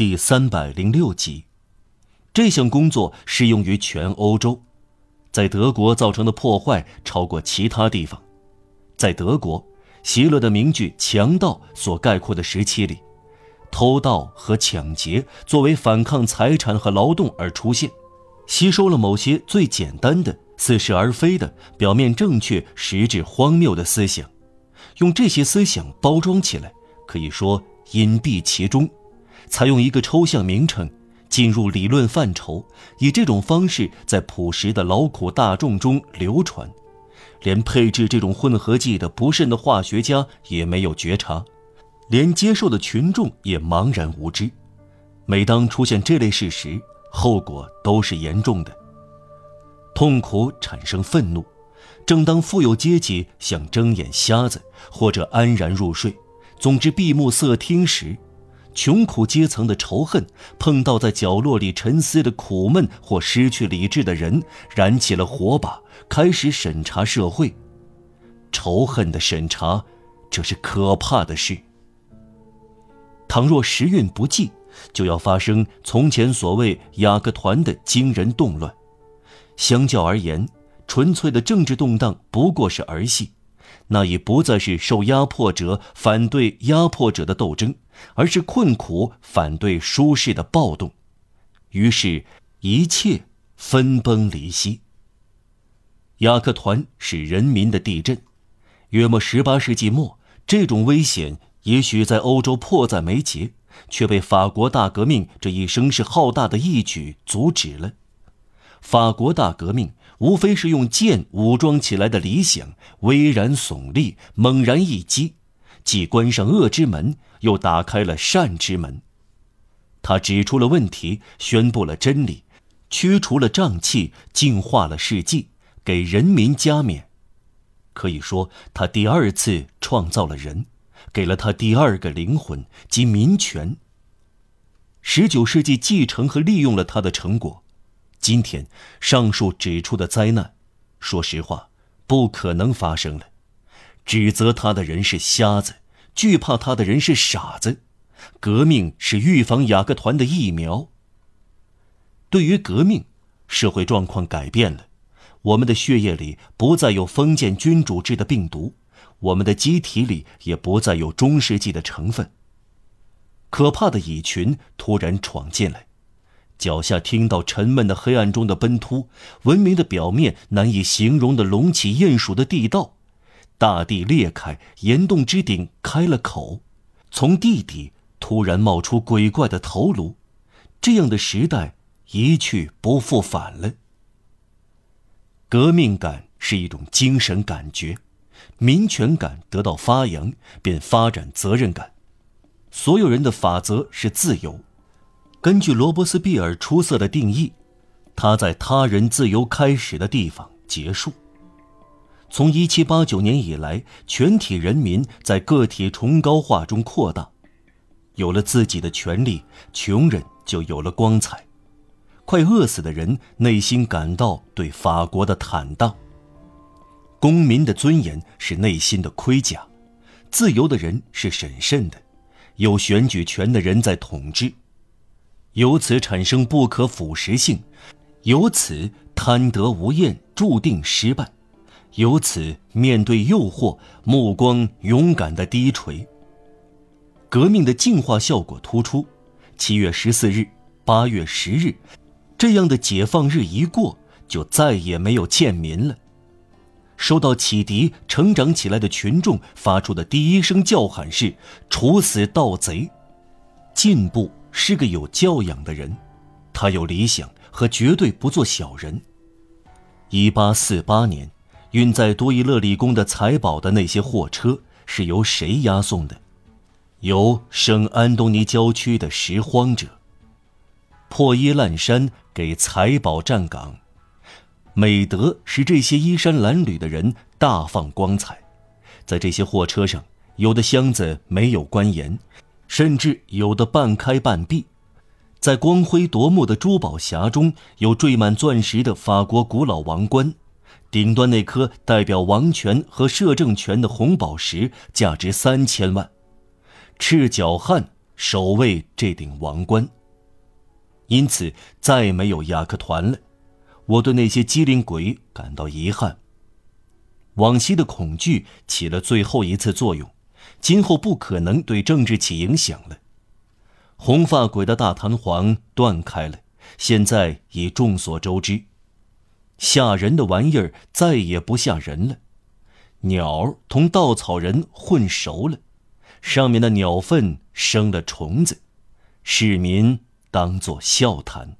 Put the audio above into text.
第三百零六集。这项工作适用于全欧洲，在德国造成的破坏超过其他地方。在德国，希勒的名句“强盗”所概括的时期里，偷盗和抢劫作为反抗财产和劳动而出现，吸收了某些最简单的、似是而非的、表面正确、实质荒谬的思想，用这些思想包装起来，可以说隐蔽其中。采用一个抽象名称，进入理论范畴，以这种方式在朴实的劳苦大众中流传，连配置这种混合剂的不慎的化学家也没有觉察，连接受的群众也茫然无知。每当出现这类事实，后果都是严重的。痛苦产生愤怒，正当富有阶级想睁眼瞎子或者安然入睡，总之闭目塞听时。穷苦阶层的仇恨碰到在角落里沉思的苦闷或失去理智的人，燃起了火把，开始审查社会。仇恨的审查，这是可怕的事。倘若时运不济，就要发生从前所谓雅各团的惊人动乱。相较而言，纯粹的政治动荡不过是儿戏。那已不再是受压迫者反对压迫者的斗争，而是困苦反对舒适的暴动。于是，一切分崩离析。雅克团是人民的地震。约莫十八世纪末，这种危险也许在欧洲迫在眉睫，却被法国大革命这一声势浩大的义举阻止了。法国大革命。无非是用剑武装起来的理想，巍然耸立，猛然一击，既关上恶之门，又打开了善之门。他指出了问题，宣布了真理，驱除了瘴气，净化了世纪，给人民加冕。可以说，他第二次创造了人，给了他第二个灵魂及民权。十九世纪继承和利用了他的成果。今天上述指出的灾难，说实话，不可能发生了。指责他的人是瞎子，惧怕他的人是傻子。革命是预防雅各团的疫苗。对于革命，社会状况改变了，我们的血液里不再有封建君主制的病毒，我们的机体里也不再有中世纪的成分。可怕的蚁群突然闯进来。脚下听到沉闷的黑暗中的奔突，文明的表面难以形容的隆起鼹鼠的地道，大地裂开，岩洞之顶开了口，从地底突然冒出鬼怪的头颅，这样的时代一去不复返了。革命感是一种精神感觉，民权感得到发扬，便发展责任感，所有人的法则是自由。根据罗伯斯庇尔出色的定义，他在他人自由开始的地方结束。从1789年以来，全体人民在个体崇高化中扩大，有了自己的权利，穷人就有了光彩。快饿死的人内心感到对法国的坦荡。公民的尊严是内心的盔甲，自由的人是审慎的，有选举权的人在统治。由此产生不可腐蚀性，由此贪得无厌，注定失败；由此面对诱惑，目光勇敢的低垂。革命的净化效果突出。七月十四日、八月十日，这样的解放日一过，就再也没有贱民了。受到启迪、成长起来的群众发出的第一声叫喊是：“处死盗贼！”进步。是个有教养的人，他有理想和绝对不做小人。一八四八年，运载多伊勒理工的财宝的那些货车是由谁押送的？由圣安东尼郊区的拾荒者。破衣烂衫给财宝站岗，美德使这些衣衫褴褛的人大放光彩。在这些货车上，有的箱子没有关严。甚至有的半开半闭，在光辉夺目的珠宝匣中有缀满钻石的法国古老王冠，顶端那颗代表王权和摄政权的红宝石价值三千万。赤脚汉守卫这顶王冠。因此，再没有亚克团了。我对那些机灵鬼感到遗憾。往昔的恐惧起了最后一次作用，今后不可能对政治起影响了。红发鬼的大弹簧断开了，现在已众所周知。吓人的玩意儿再也不吓人了。鸟同稻草人混熟了，上面的鸟粪生了虫子，市民当作笑谈。